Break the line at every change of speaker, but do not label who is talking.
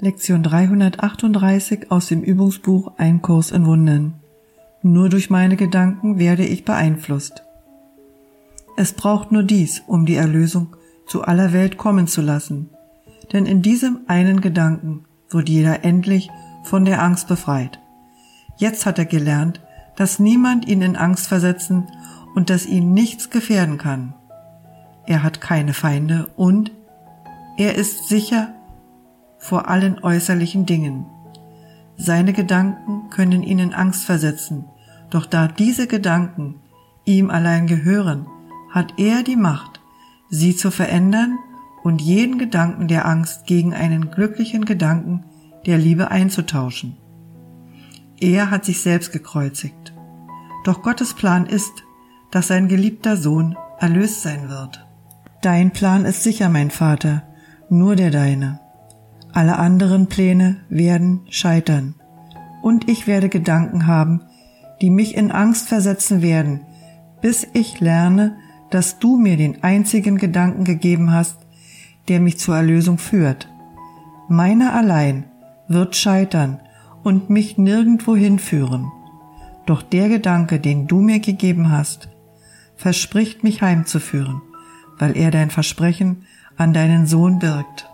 Lektion 338 aus dem Übungsbuch Ein Kurs in Wundern. Nur durch meine Gedanken werde ich beeinflusst. Es braucht nur dies, um die Erlösung zu aller Welt kommen zu lassen. Denn in diesem einen Gedanken wird jeder endlich von der Angst befreit. Jetzt hat er gelernt, dass niemand ihn in Angst versetzen und dass ihn nichts gefährden kann. Er hat keine Feinde und er ist sicher vor allen äußerlichen Dingen. Seine Gedanken können ihn in Angst versetzen, doch da diese Gedanken ihm allein gehören, hat er die Macht, sie zu verändern und jeden Gedanken der Angst gegen einen glücklichen Gedanken der Liebe einzutauschen. Er hat sich selbst gekreuzigt. Doch Gottes Plan ist, dass sein geliebter Sohn erlöst sein wird. Dein Plan ist sicher, mein Vater, nur der deine. Alle anderen Pläne werden scheitern. Und ich werde Gedanken haben, die mich in Angst versetzen werden, bis ich lerne, dass du mir den einzigen Gedanken gegeben hast, der mich zur Erlösung führt. Meiner allein wird scheitern und mich nirgendwo hinführen. Doch der Gedanke, den du mir gegeben hast, verspricht mich heimzuführen, weil er dein Versprechen an deinen Sohn birgt.